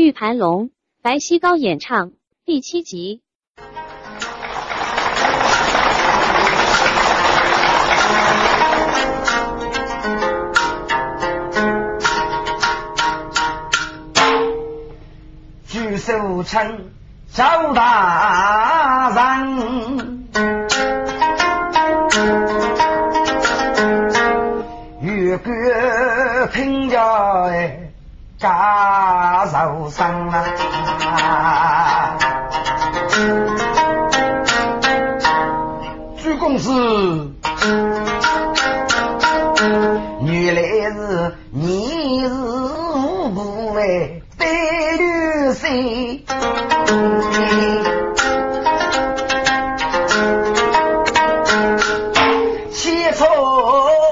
玉盘龙，白希高演唱第七集。举手称赵大人，越过听着哎。家受伤啊！朱公子，原来是你是无辜为对女婿，千错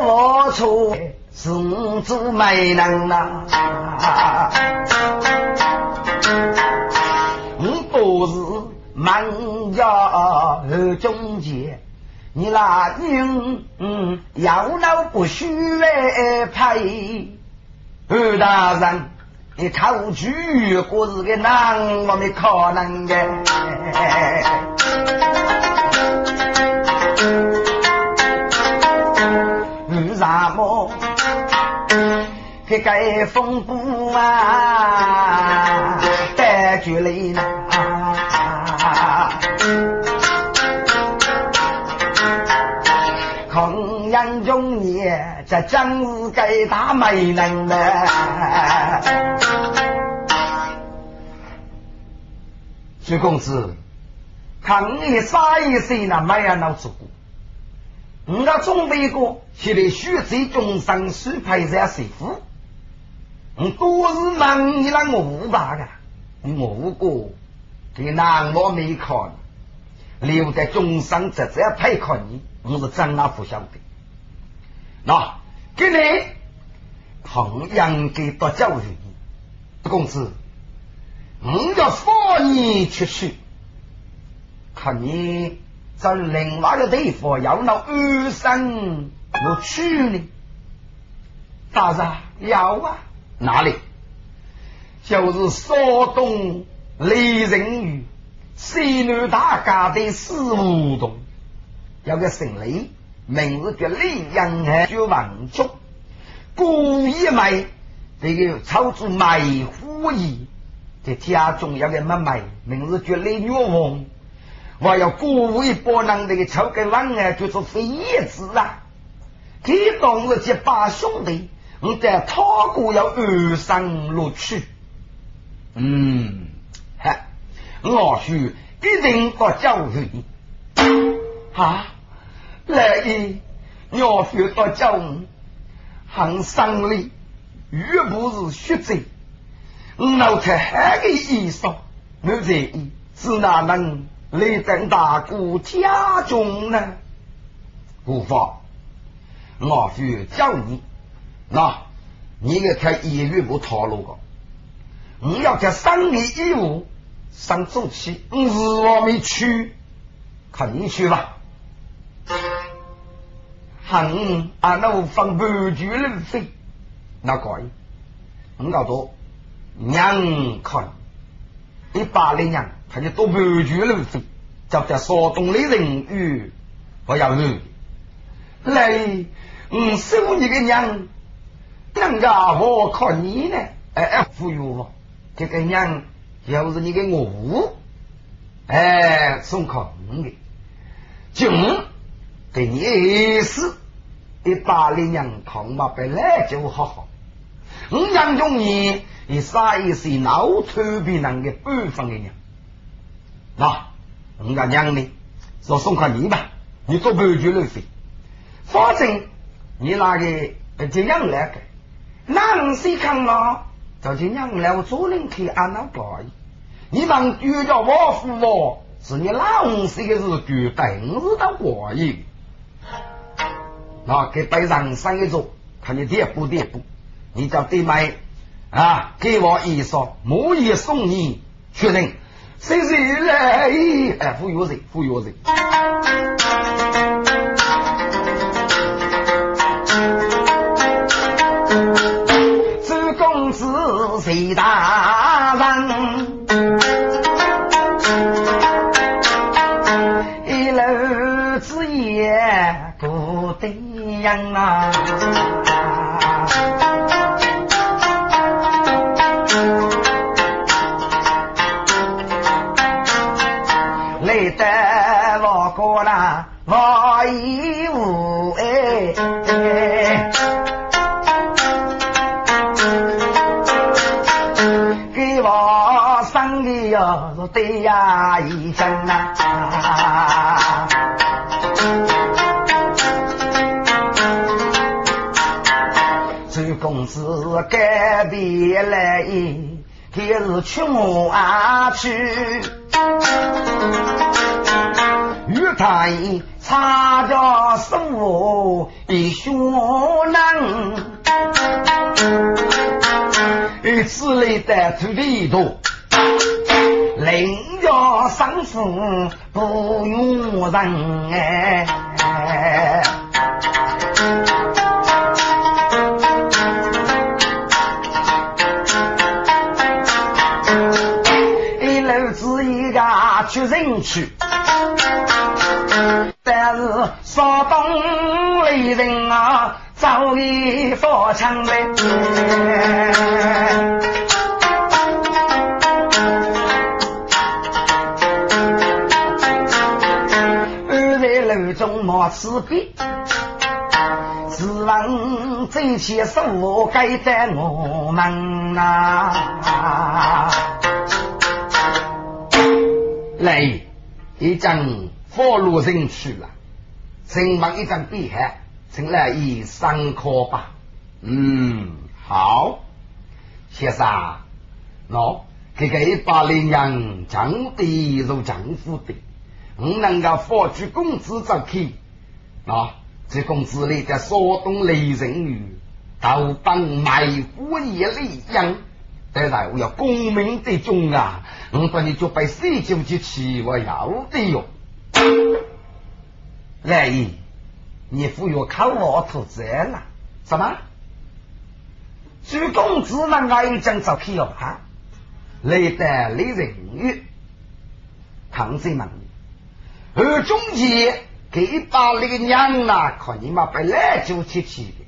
万错是做没能要闹不许来配。二大人，你口句果是个难，我没可能的。为什么？这个风波啊，带住来呢？这真是该大美人呢。徐公子，看你啥意思呢？没有脑子过。我那准备过，现在徐州中山水派在水府，我都是问你那我吧的，我过。给南我没看，留在中山这这配看你，我是真那不晓得。那给你同样给到教育，公子，我要放你出去，看你在另外的地方要那二生我去呢？大人要啊，哪里？就是山东。李仁宇，西南大家的四五洞，有个姓雷，名字叫李阳海，叫王忠，故意卖这个操作卖虎衣，在家中有个妹妹，名字叫李月凤，我要故意把人这个抽个王啊，叫做飞叶子啊，他当日这八兄弟，我在他国要二三录取，嗯。我许一定不教训你啊！来一，我许不教你，很生理，又不是血债。我老太还个医生，我在意是哪能来在大姑家中呢？无法，我许教你，那你个看医院不套路个，我要在生理义务。上周期，我日我没去，看你去吧。喊俺那放半句人飞，那可以。我搞多娘看，一八零年，他就多半句人飞，就在山东的人语，我要你来，我收你个娘，娘家我看你呢，哎哎，忽悠我，这个娘。要是你给我，哎，送考你的，就给你意思，一八零年唐嘛本来就好好，我杨中你，你啥意思？脑头比人的半分的娘，那我家娘呢？说送考你吧，你做半句路费，反正你那个这样来个，那你谁看嘛？就这样来，我做人可以按那可以。你们就叫我父母，是你老师的是绝对是的过瘾。那给背上三个字，看你点不点不？你叫对买啊，给我一说，莫一送你确认，谁谁来？哎，忽悠人，忽悠人。周公子谁大人，样啊！别来意，开始去我啊去，与他一差着手一学能，与此类的土地多。邻家生死不用人。哎，去人去，但是山东雷人啊，早已发枪来。莫此别，只望这些事该在我们呐。来，一张佛路人去了，请问一张笔函，请来一上课吧。嗯，好，先生，喏，这个一把羚羊，长得如丈夫的。我能够发举公子走去啊！这公子里的山东雷人语，都帮卖虎也力样，当然我要功名的中啊！我把你就被四九之气，我要的哟。来意，你不要靠我投资了？什么？举公子能够一张走去哟？哈，雷的雷人语，唐僧们。而中间给把那个娘呐，看你妈被来就提起的，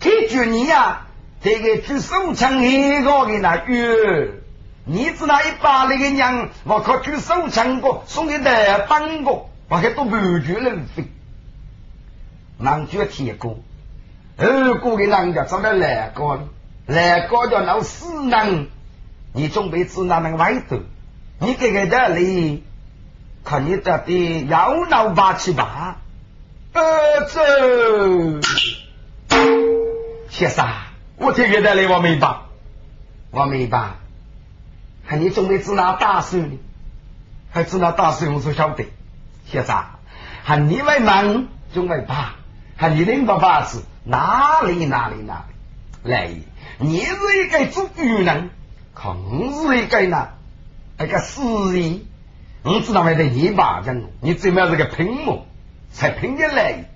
提住你呀，这个举手枪一个的那哟，你只拿一把那个娘，我靠举手枪过送给大帮过，我还都不觉人飞，南脚铁锅，二哥的人家找到来个，来个叫老死人，你准备指哪能外头？你给个这里。看你这的妖闹八七八，儿子，先生，我听得来我明白，我明白。看你准备指哪打手呢？还指哪打手？我说晓得，先生，喊你为忙准备把，喊你领爸爸是哪里哪里哪里来？你是一个做愚人，我是一个呢，那个死人。我知道还得一把人，你怎么样这个拼嘛，才拼得来？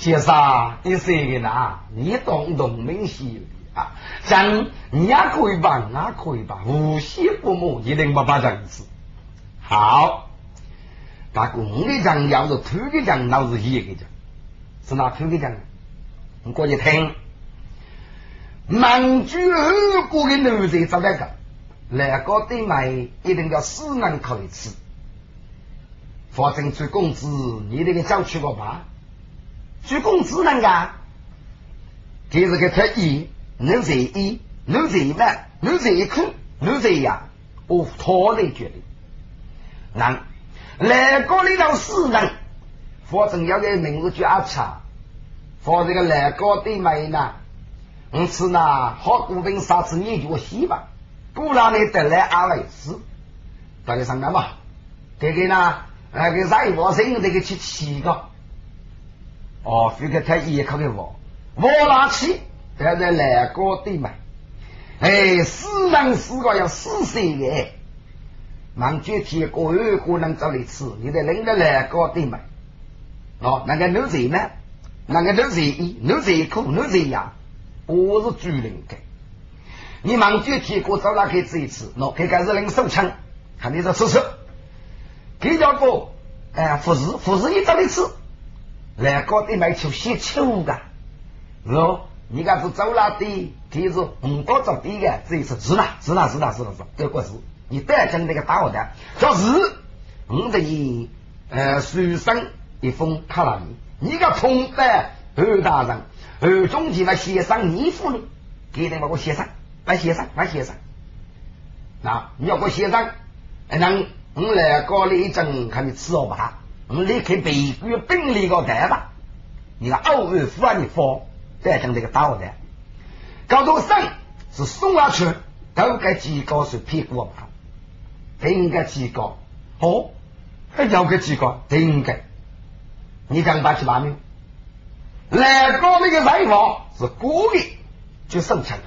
先生，你说的呢？你懂懂明细啊？讲你也可以吧，也可以吧，无锡父母一定不把这子。好，把公的讲要是土的讲，老是一个讲，是哪土的讲？你过去听，满族二国的奴才怎么个？来个对买一定要死人口吃，反正追工资你那个早去过吧？追工资那个，这是个特意，能在一，能在万，能在一苦，能在呀，我拖累决定。那来个里头死人，反正要个名字叫阿茶，反正个来个对买呢，我吃呢好股份啥子你就洗吧。不然你得来阿维斯，大家上来嘛？这个呢，那个在我身这个去七个，哦，这个太严苛的我，我拿去，现在来个对嘛？哎，死人死个要死谁的？忙具体个二个能找你吃，你得领着来个对嘛？哦，那个奴才呢？那个奴才一，奴才苦，奴才呀，我是主人的。你忙就提过走哪去吃一次？喏，这个是领手枪，看你这吃吃。给叫个哎，护士，护士你找你吃，来搞得买球先球的，喏，你看是走哪的？提是五包走地的，这一次是啦，是啦，是啦，是啦，是这个是，你带进那个大伙的，叫是，我的你呃书生一封卡拉米，你个通的二大人，二中级的协商你付呢，给你把我写上，来写上，来写上，那你要我写上，能我来搞了一阵，看你吃好吧？我们离开北国兵力个台吧，你看偶尔忽然你放，带进这个大伙的。高头生是送下去，都该几个是屁股吧？应该几个？哦，还要个几个？应该。你讲八七八没有？来个那个人王是故意就生气了。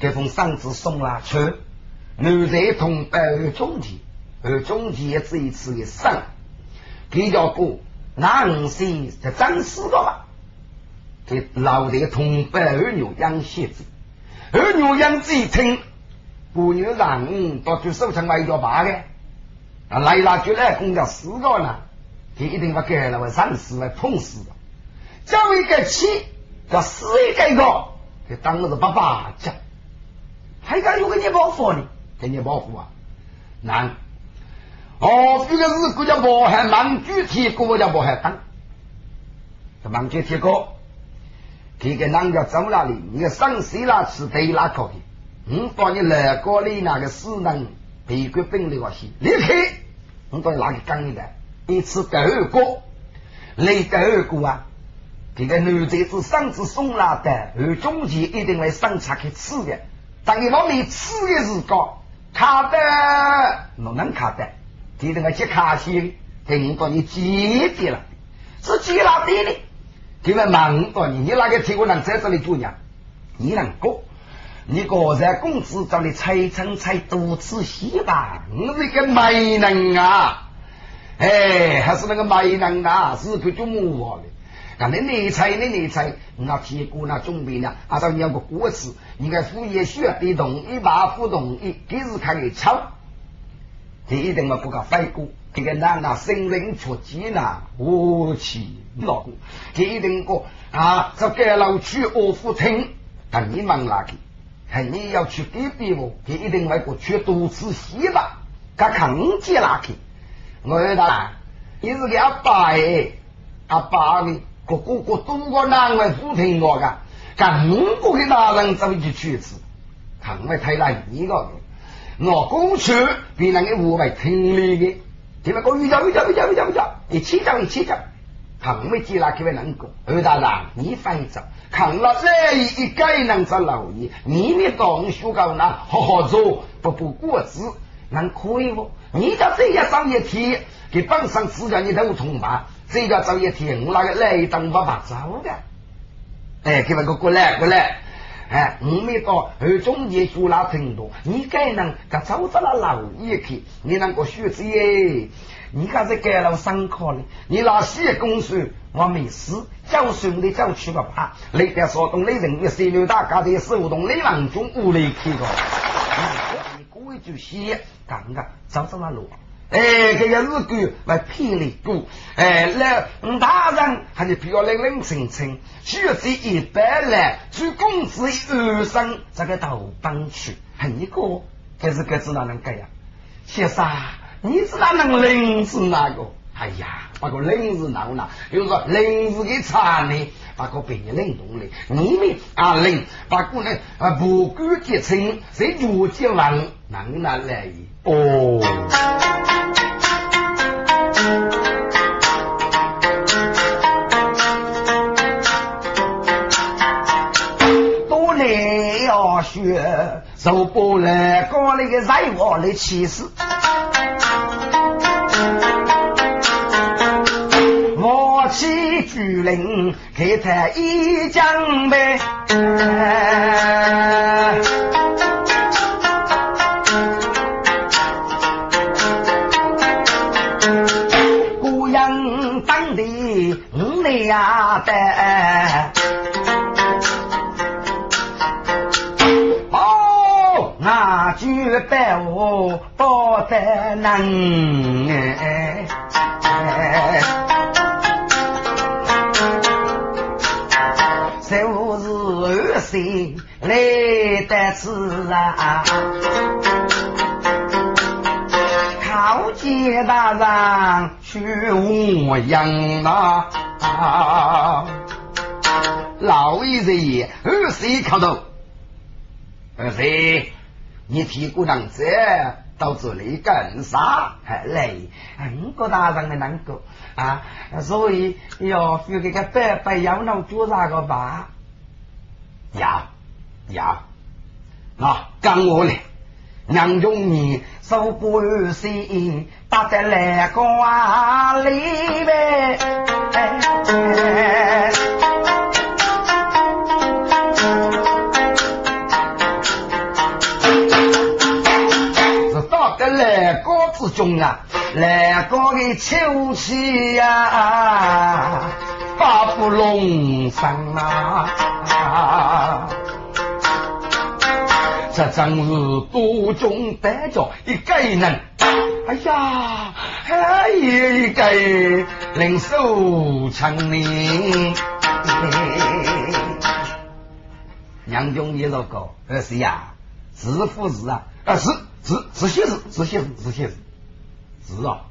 这封丧子送了去，男在同胞二中体，二中体也这一次的生，给叫过男性在张四个吧。给老的同胞二牛养蝎子，二牛养子听，姑娘让到最收成买一条八的，啊来了就来公家四个呢，他一定把给了，会上死会碰死的，叫一个气叫死一个个，他当的是爸爸家，还敢有个你保护呢？给你保护啊？难哦，这个是国家保还蛮具体，国家保还当，这蛮具体个。这个人家走哪里？你个上谁那吃对哪可以？我把你来过里那个死人别个病的话些离开，我把你拿去干一的，一次第二个，来第二个啊！这个男贼子上次送来的，而中间一定会上茶去吃的。当你往里吃的时候，卡的不能卡的，一定要接卡西，等到你接的了，是接哪的呢？因为忙到你，你那个铁锅能在这里做呢？你能过？你个在公司找你猜称猜多次戏吧？你是个媒人啊！哎，还是那个媒人啊，是个做么的？那你内猜，你内猜，那铁锅那准备呢？按照你要个果子，你看副业需要得同意吧？不同意，给是看你抄，一定要不搞反过。这个男的生人出击呢，武器老公，这一定个啊，这盖楼去二夫厅，但你忙哪去？还你要去隔壁哦，这一定外国去多次西吧？他看见哪去？我说他，你是个阿爸哎，阿爸的个个个都个男外夫厅我个，看我给大人走去去一次，看我太难一个，我过去比那个五百听力的。你们讲，宇宙宇宙宇宙宇宙宇宙，一起走一起走，看没接那几位能够。二大人，你翻走，看了这一个能做老爷，你们当学高那好好做，不不过子，能可以不？你叫这样找一天，给帮上自家你都同吧？这个找一天，我那个来当爸爸走的。哎，给那个过来过来。哎，我没到二中间学那程度，你该能个走到了老一去，你能够学子耶？你看这盖了上课呢，你那些公司我没事，教训的教去不怕，那点说动的人一三六大家的手动雷郎中无力去个，你过一就写，刚刚走着了路。哎，这个日子来霹雳过，哎，那大人还是比较冷冷清清，学子一百来，去公子二生这个豆帮去，很一个，这是个是哪能改呀？先生，你知道能领是哪个？哎呀，把个领是哪个呢？比如说领是给产的，把个被你领动的，你们啊领，把个呢啊不管结亲，谁如结完，能拿来哦。学，受不来高那个在我的气势。我起巨灵，开台一江呗。呀的，那句拜我包在能是二岁来子啊，靠街大人去养啊。老爷，二岁到，二岁。你替姑娘这到这里干啥？来，五个大人的难过啊！所以要付给个白白要能做啥个吧？呀呀，那跟我来，让中你手过二岁，打在来瓜里呗。中啊，来高的秋气呀，八不龙生啊，这真是多种得着一个人。哎呀，还有一个领手成年，杨中一老高，二是呀，是不是啊？啊是。是是些事，是些，是些事，是啊！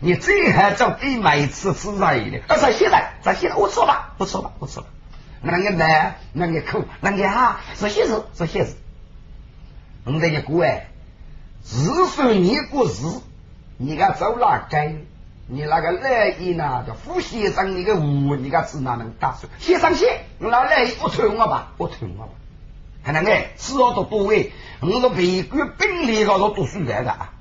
你最好找给每次吃啥的，啊，这些在，这些我错了，不错了，不错了。那个难，那个苦，那个哈，这些事，这些事。我们一个哎，日算你过日，你个走哪该？你那个来意呢？叫副先生，你个五，你个只哪能打算？先生先，我那来意不推我吧，不推我吧。看那个，只要多多位。我是北国兵力高头读书来的啊，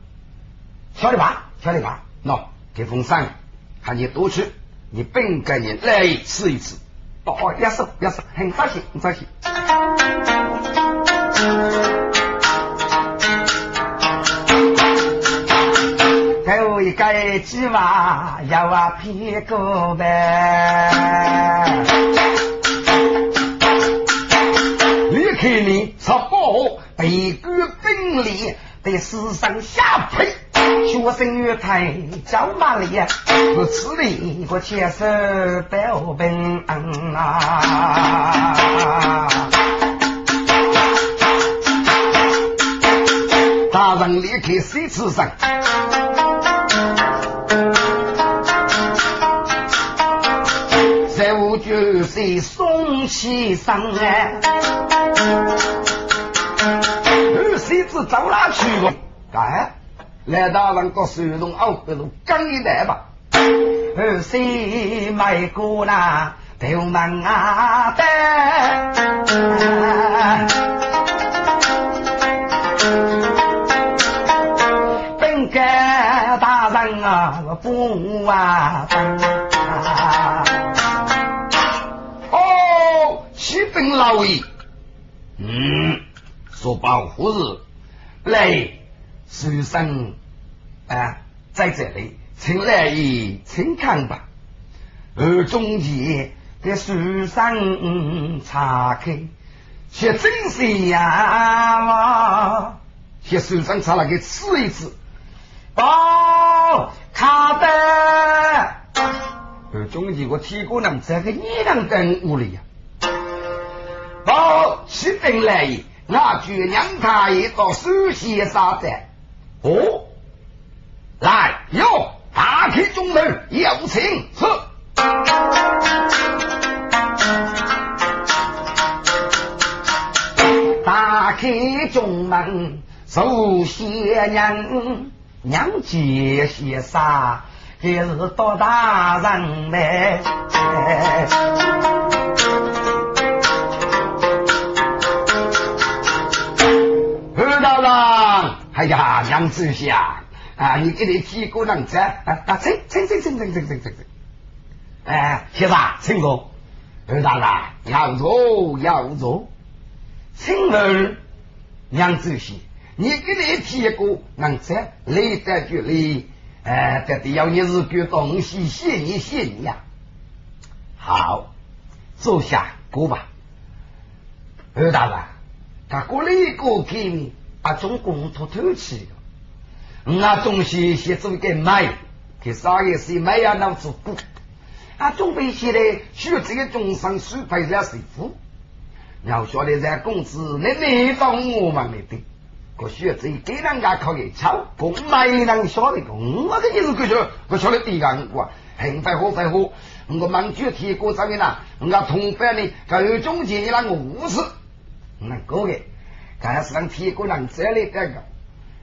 晓得吧？听你话，喏，给封山，喊你多去，你本该你来试一次。哦哦，也是也是，很高心很扎心。给我一个鸡娃，要我屁股呗。离开你，吃饱，被哥本领，在世上下配。学生月台走哪里呀？如此的一个铁手标兵啊！大人离开谁之上？十五九岁送起上哎，二孙子走哪去了？哎？来大人个手动哦，不如跟一来吧。二谁买过那头门啊的？本该大人啊，不啊哦，启禀老爷，嗯。说保护日来，书生啊，在这里，请来意，请看吧。而中间的书生查开，却真是呀！些书生查了个吃一次，哦，卡的。而中间我提过能这个一两根屋里呀，哦，启禀来意。那举娘他一个首席沙子，哦，来哟，打开中门，有请是。打开中门，首先娘娘接些啥？这是多大人嘞？呀，娘子下啊，你给你提过能子啊啊，请请请请请请请请，哎，先生，请坐。二大人，要坐要坐，请问娘子些，你给你提过能子，来得就来，哎，这得要你是个东西，谢你谢你呀。好，坐下过吧。二大人，他过来过给你。啊，种公土透气的，啊，东西先做给卖，给啥也是卖呀，脑子补。啊，准备起来需要这个中山水牌下师傅。要晓得在公子，你没到我们那边，我学这给人家考个抄，公没人晓得个，我这意思个说，我晓得第二个，很快好快好，我忙具体过上面啦，我同伴呢，有中间的那个护士，那个个，看是让铁锅人这里这个，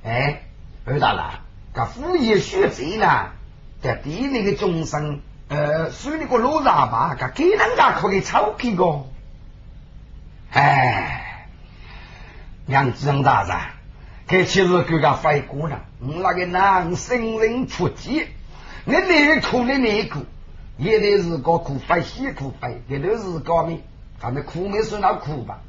哎，二大郎，这副业学这呢，在地里的众生，呃，属那个路上吧，给人家可以抄起个。哎，娘子大人，这其实给个飞过了。我那个男生人出击，你内裤的内裤，也得是个裤飞西裤飞，也都是高明。咱们裤没算那裤吧？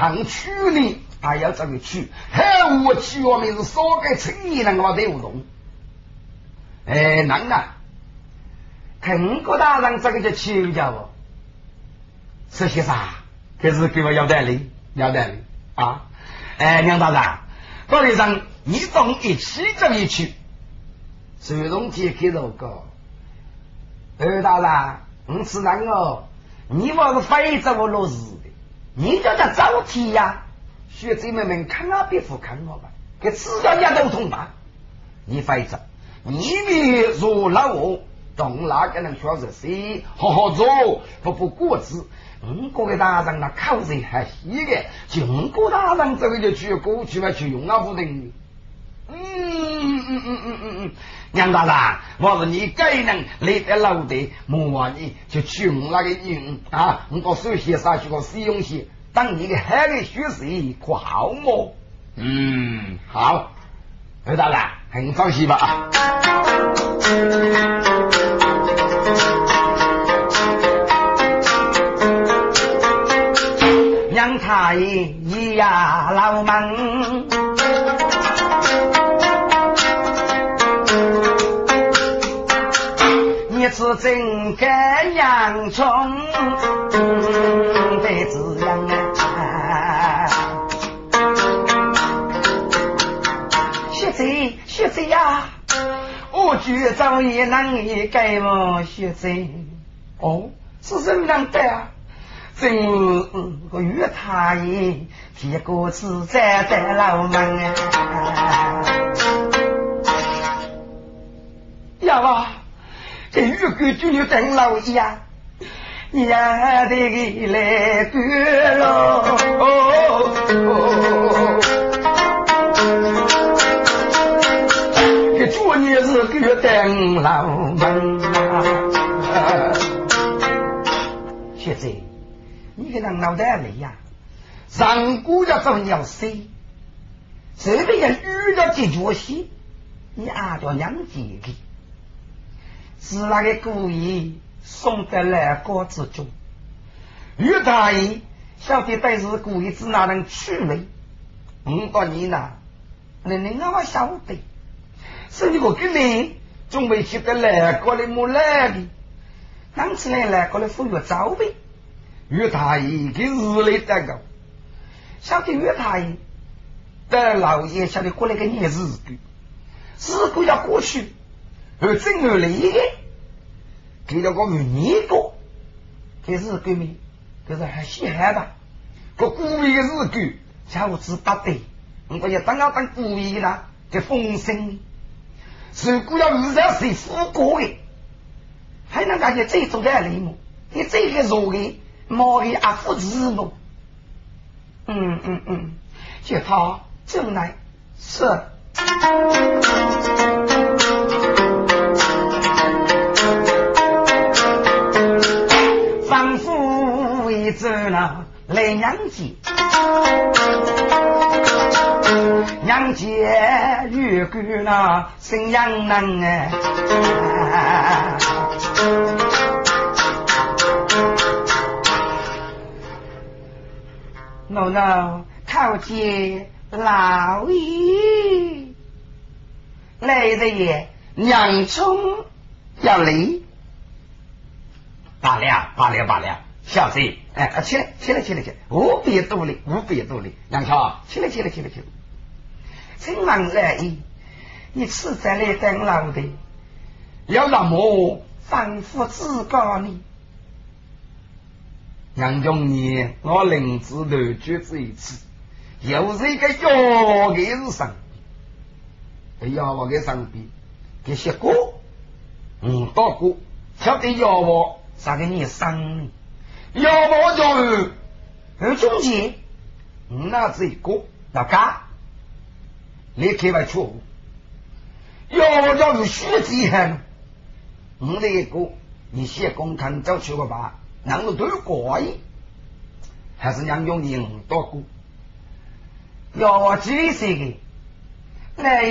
还去呢，还要这个去？还我去我们是少个青年人我都有用。哎，能啊！看国大人这个叫请教我，说些啥？可是给我要代理，要代理啊！哎，梁大人，道理上你从一起这里去，主动提给这个二大人，你是那个？你我是非洲落实，你叫他早提呀！学姐妹们看啊，别不看我吧，给自家家都通吧。你非洲，你比如老我，懂哪个人说是谁？好好做，不不过子。五个大人那口才还稀的，就五个大人这个就去过去嘛，去用啊不定。嗯嗯嗯嗯嗯嗯，杨大人，我是你该能立得老的，莫话你就去我那个用啊，我手写上去个使用些，当你的海的学习可好么？嗯，好，刘大人很放心吧啊。太爷呀，老门，你是真该洋葱的滋养啊！学贼学贼呀，我举早也难以改我学贼哦，是怎样的啊？真个岳太爷提过子站在老门啊！呀哇，这玉哥就等老爷，你呀得给来管喽！这昨年是给等老门啊！学子。你给他脑袋里呀，上古要做鸟死，这边要遇到这脚戏，你按照娘姐的，是那个故意送得来高之中，岳大爷晓得但是故意只哪能取味，五个你呢，你你那么晓得，是你我跟你准备去得来过的没来的，当起来来过来服药招呗。岳大爷给日来得个，晓得岳大爷的老爷晓得过来个年日子，日子要过去，而正而来的，给了个年过，给日子没，可是还稀罕吧？个古味的日子，下午吃八对，我要当要当古味的啦，这丰盛，如果要遇上谁富过的，还能感觉这种的礼物，你这个肉的。毛的阿父子不？嗯嗯嗯，就他正来是，走了来娘家，娘家玉姑那生养能哎。喏喏，靠近老爷，来人爷，娘冲要离，罢了罢了罢了，小子，哎，起来起来起来起来，无别多礼无别多礼，杨桥，起来起来起来起来，请问来意，你此在来等老的，有什么吩咐指教呢？杨中年，我领子头举子一次，又是一个妖的日上，哎呀，我给上边给写过，五道过，晓得妖王啥给你生？要么就而中间，那这一个老家，你开完错误，妖王叫是虚子很，我那一个你写工看走去个吧。能够都过瘾，还是杨永宁多过？要几岁的？来，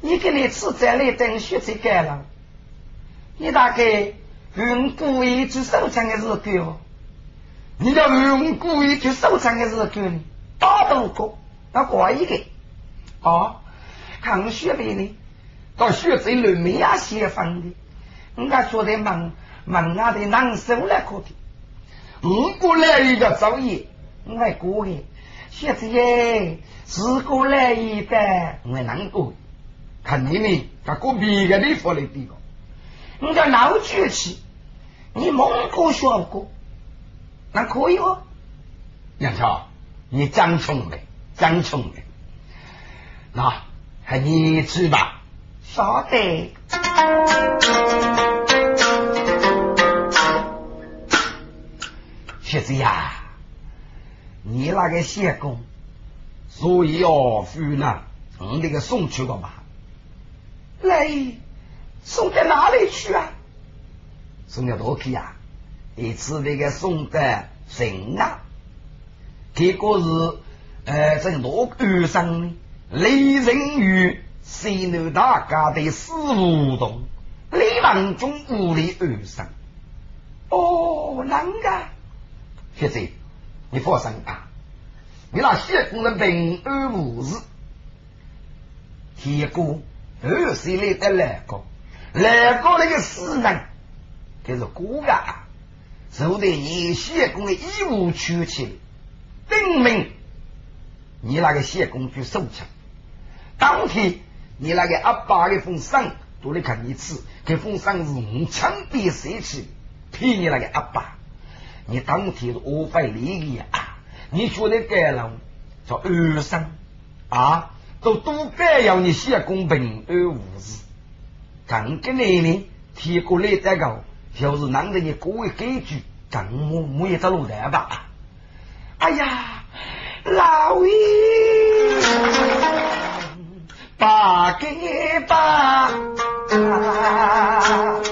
你给你吃这里等学才干了，你大概用故意去收藏的日子哦。你要用故意去收藏的日子呢？大多过那怪一个哦。看学的呢，到学这里没呀写放的，人家说的忙。门外的难受了，可的。我过来一个作业，我还过的。学子耶，是过来一的，我难过。看你们，他过别个地方来比个。你叫老举起，你蒙古学过，那可以哦。杨超，你真聪明，真聪明。那还你去吧。晓得。学子呀，你那个谢公，所以要付呢，我那个送去个嘛。来，送到哪里去啊？送到多去啊？一次那个送到神啊，结果是呃，在罗沟上呢，雷人与西南大家的死胡同，李王中屋里而生。哦，啷个？学者，你放心啊！你那谢公的平安无事，结果二十来的来个，来个那个死人，这是孤啊！受得你谢公的义务取去，证明你那个谢公去收枪。当天你那个阿爸的封赏，都来看一次，这封赏是用枪毙谁去？骗你那个阿爸。你当天是无法理解啊！你说的该了，叫二生啊，都都该要你写公平安无事。刚个来呢，提过来这个，就是难得你各位规矩，更没没有走路台吧？哎呀，老爷，把给吧。大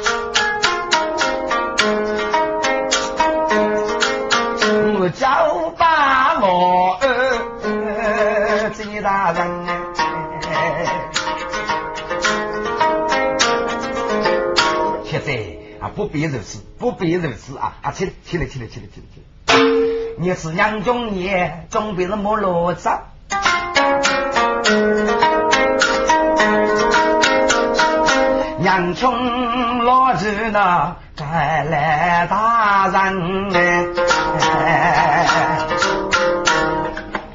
不必如此，不必如此啊！啊，起来，起来，起来，起来，起来，你是杨中爷，总比是没路子。杨中老子呢，该来大人哎！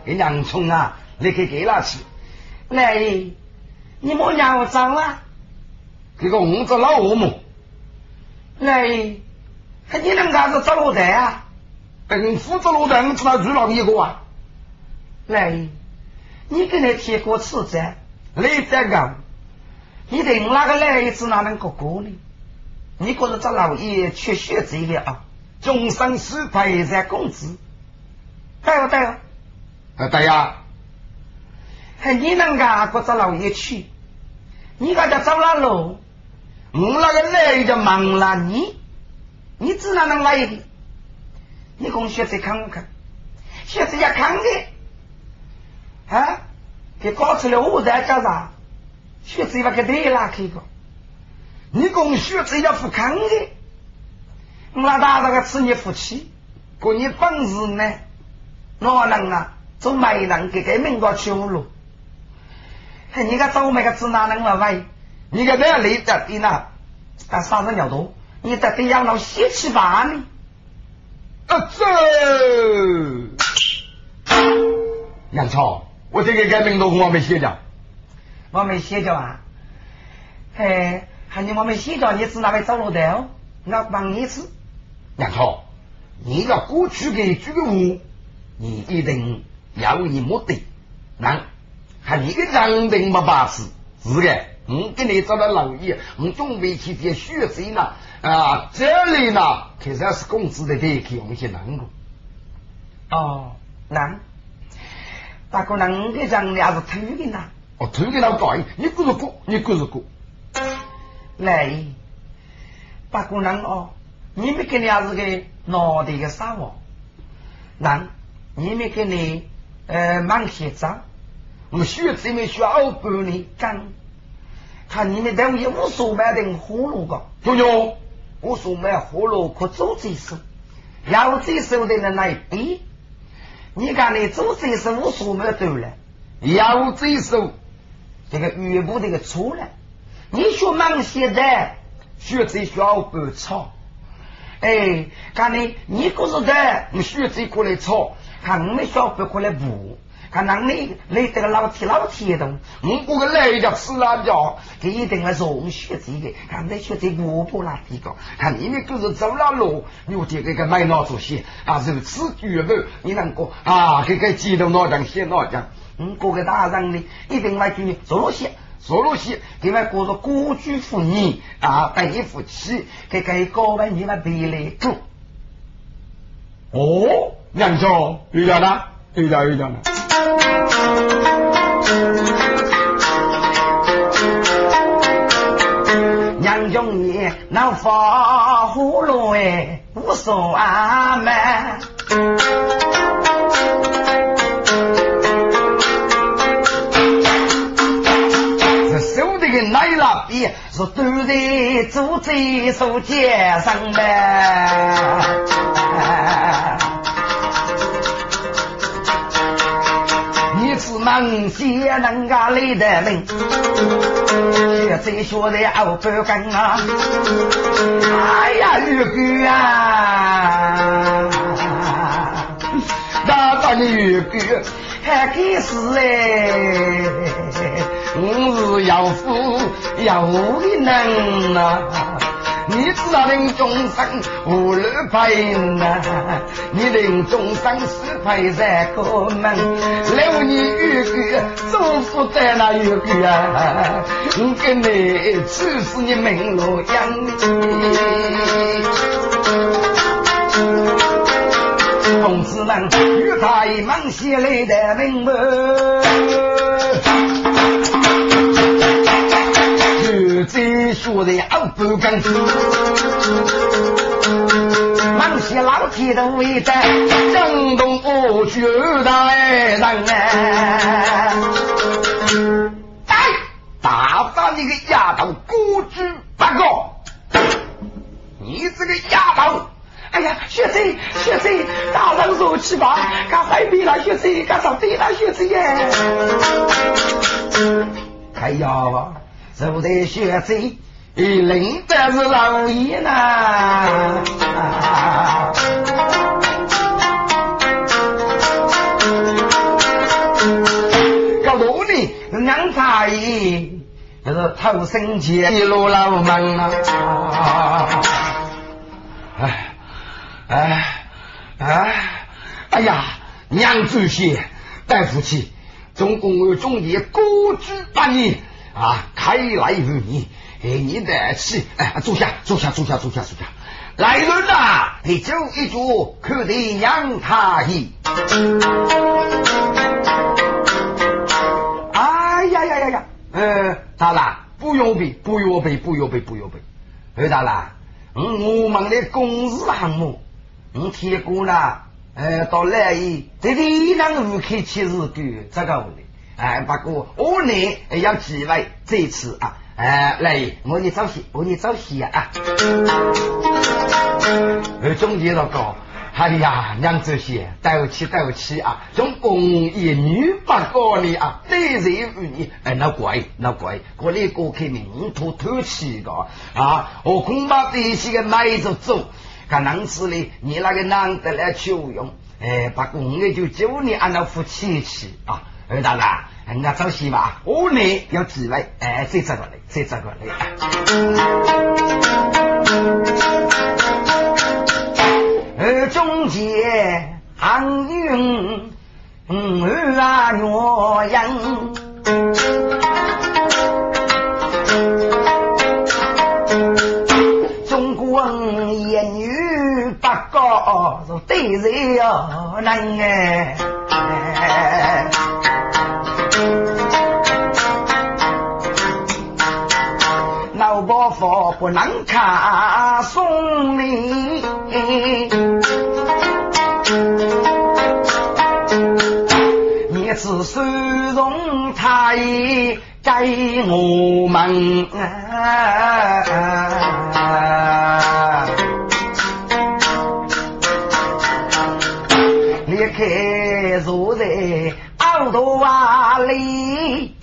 杨冲啊！你可给他吃，来，你莫让我脏啊！这个五只老鹅么？来，你能干是走路台啊？等负责路台，我知道最老一个啊！来，你跟他贴过次债，你再讲，你等哪个来一次哪能过过呢？你觉得这老爷缺血罪了？终身失败在公子，对不对？啊，对呀。还你能干过这老爷去？你个叫走哪路？我那个来就忙了你，你只能能来的。你跟学子看我看，学子要看的啊！给搞出来我在叫啥？学子要给对拉开个。你跟学子要不看的，我大这个是你夫妻，过你本事呢？哪能啊？做媒人给给命过去路。你个倒霉个子哪能了喂？你个那里的的呢？但啥子鸟多？你在对养老先吃饭呢？啊走！杨超，我这个改名都我没写着。我没写着啊。嘿，喊你我没写着，你是哪位走路的哦？我帮你吃。杨超，你要过去给这个屋，你一定要你目的。那喊你个长定没把事，是的。我给你找了老爷，我准备去点血水呢。啊，这里呢，可是是工资的得给我们些难过。哦，难。大哥，那我这张还是偷的呢？哦，偷的那搞，你过是过，你过是过。来，大姑娘哦，你们给你还是个脑袋个啥哦？那你们给你呃忙些账，我们学这边需要半年干，看你们单位无所买的葫芦个，不用，无所买葫芦可做这事，要这手的人来比。你看你做这事无所买对了，要这手这个岳父这个错了。你学忙些的，学这小不吵。哎，看你你可是的，你学这过来吵，看我们小不过来补。看那你你这个老铁老铁的，我过个来叫死辣椒，他一定是从学这个，看你学这我不拉地个，看你们都是走了路，有这个个买脑主席啊，如此绝不，你能够啊，这个记录哪讲写哪讲，嗯，过个大人呢，一定来给你。做路线。说罗西，另外过着孤居妇女啊，白夫妻，给给高万你们别来住。哦，娘舅，有点呢，有点有点呢。娘舅你那发葫芦哎，无所阿门。来了，比是都在做这首街上呗。是忙些人家来的门，学在学在熬不干啊！哎呀，玉哥啊，大大的玉哥还开始哎。我是要富要的人呐，你知道令众生无路奔呐，你令众生是排在过门，留你玉哥祝福在那玉哥啊，我跟你去死你门路养同志们，玉太忙写来的名文。最说的二不干，忙些老铁的为在江东我绝大人哎，大大你个丫头，孤举八个，你这个丫头，哎呀，学姐学姐，大人说去吧，赶快别了学姐，赶上对了学姐耶，哎呀。坐在学子，领的是老爷呐。搞多呢，娘大爷，就是偷生钱一路老忙啊！哎哎哎！哎呀，娘主席，大夫妻，总共有总计孤居八年。啊，开来于你，哎，你得起，哎，坐下，坐下，坐下，坐下，坐下。来人呐，你走一桌，可得让他一。哎呀呀呀呀，呃，大啦，不用背，不用背，不用背，不用背。二大郎，嗯，我们的公司项目，嗯，铁锅呢，呃，到来一，这里让五开七日干这个的。哎，不过我呢要几位这次啊，哎，来，我你早些，我你早些啊。呃，总结了个，哎呀，娘这些，对不起，对不起啊，总共一女八个呢啊，对谁于你？哎，那怪，那怪，我那个开名土偷气个啊，我恐怕这些个买着走，看男子呢，你那个男的来求用，哎，不过我就叫你按照夫妻去啊。二大哥，人家走西吧，我呢有几位，哎，再这个来，再这个来。二中间行运，二啊鸳鸯。说对人要难哎，老伯父不能看送你，你只收容他也给我们。开坐在凹头瓦里，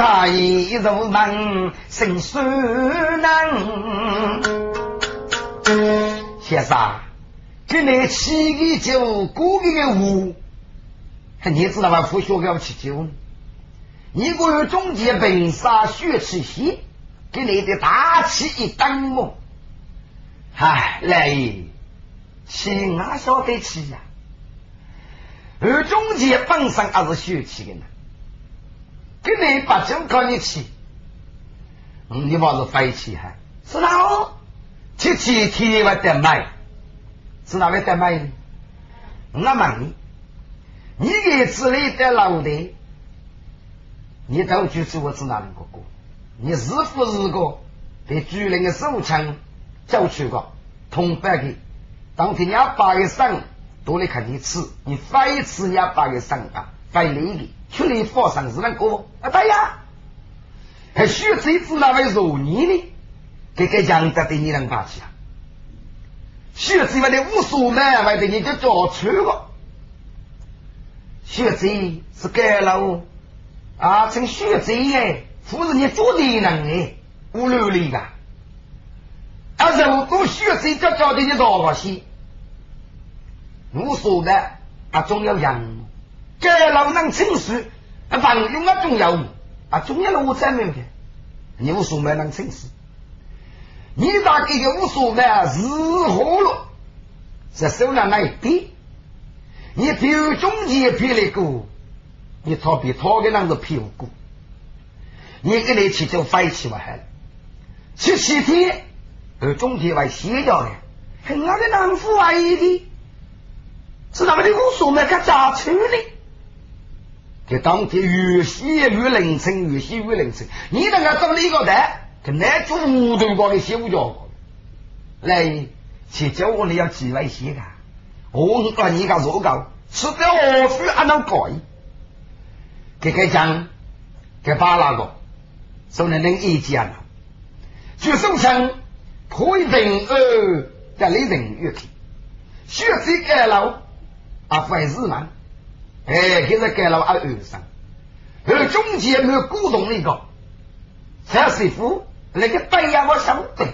让他一入门生酸难。先生，给你七个酒，过个个五，你知道吗？不学要吃酒，你个有中间本杀血气血，给你的大气一等么？唉，来。气啊，晓得气呀！而中间本身还是血气的呢，跟你把酒靠你气，你话是废气哈？是哪哦？七七天外得卖，是哪位得卖呢？我问你，你给这里的老的，你都去做我是哪里个哥？你是不是个被主人的手枪叫去过同伴的？当天你要把个生多来看你吃，你非吃你要把个生啊，非累的，出来发生是那个啊？对呀，还需要这次那位肉你呢？给个杨德的你能发起啊？需要这位的无所谓为的你就找出个，学这是盖楼啊，成学这哎，不是你做的能哎，无流力的，啊，肉都学这就叫的你多少些？无所谓啊，总要人，这老能清楚，啊，朋友啊，总有啊，总有我证明的，你无所谓能清楚，你打这个无所谓如何了？在手上那一边，你比如中间撇了个，你逃避逃的那个屁股，你跟你去就飞起来了，七七天，而中间为歇掉的，很好的能富啊一的。是那么的无所谓，他咋处理？给当天越写越凌晨，越写越凌晨。你那个找了一个单，跟那做无头光的写不着。来，去叫我你要几位写的？我告你个如果吃的何须按照改？给给讲，给把那个，说能能意见了。就收成可以人二在里人越去，学这个了。啊，凡事嘛，哎，现在改了二二三，而中间没有古董那个，小师傅那个对呀，我晓得，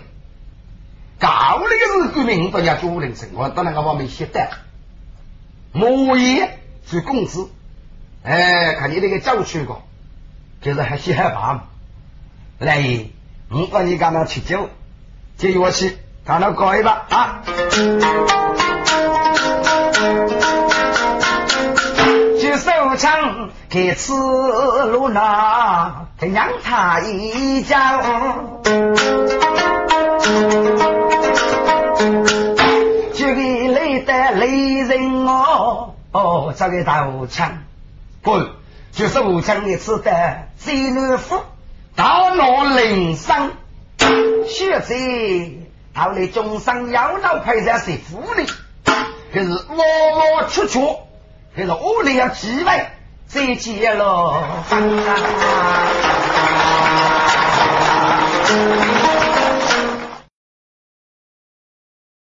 搞那个是革命，大家做人生，我到那个方面写的，莫言是工资，哎，看你那个教去过，就是还写害怕嘛，来，我帮你干嘛吃酒，接我去，干到搞一把啊。枪给刺路那，让他一脚，就给累得累人哦哦，这个大武枪，滚，就是武枪的刺的最难服，大脑灵生，血贼到了终生要到配在谁府里，可是窝窝出出。这是屋里要几位再见喽。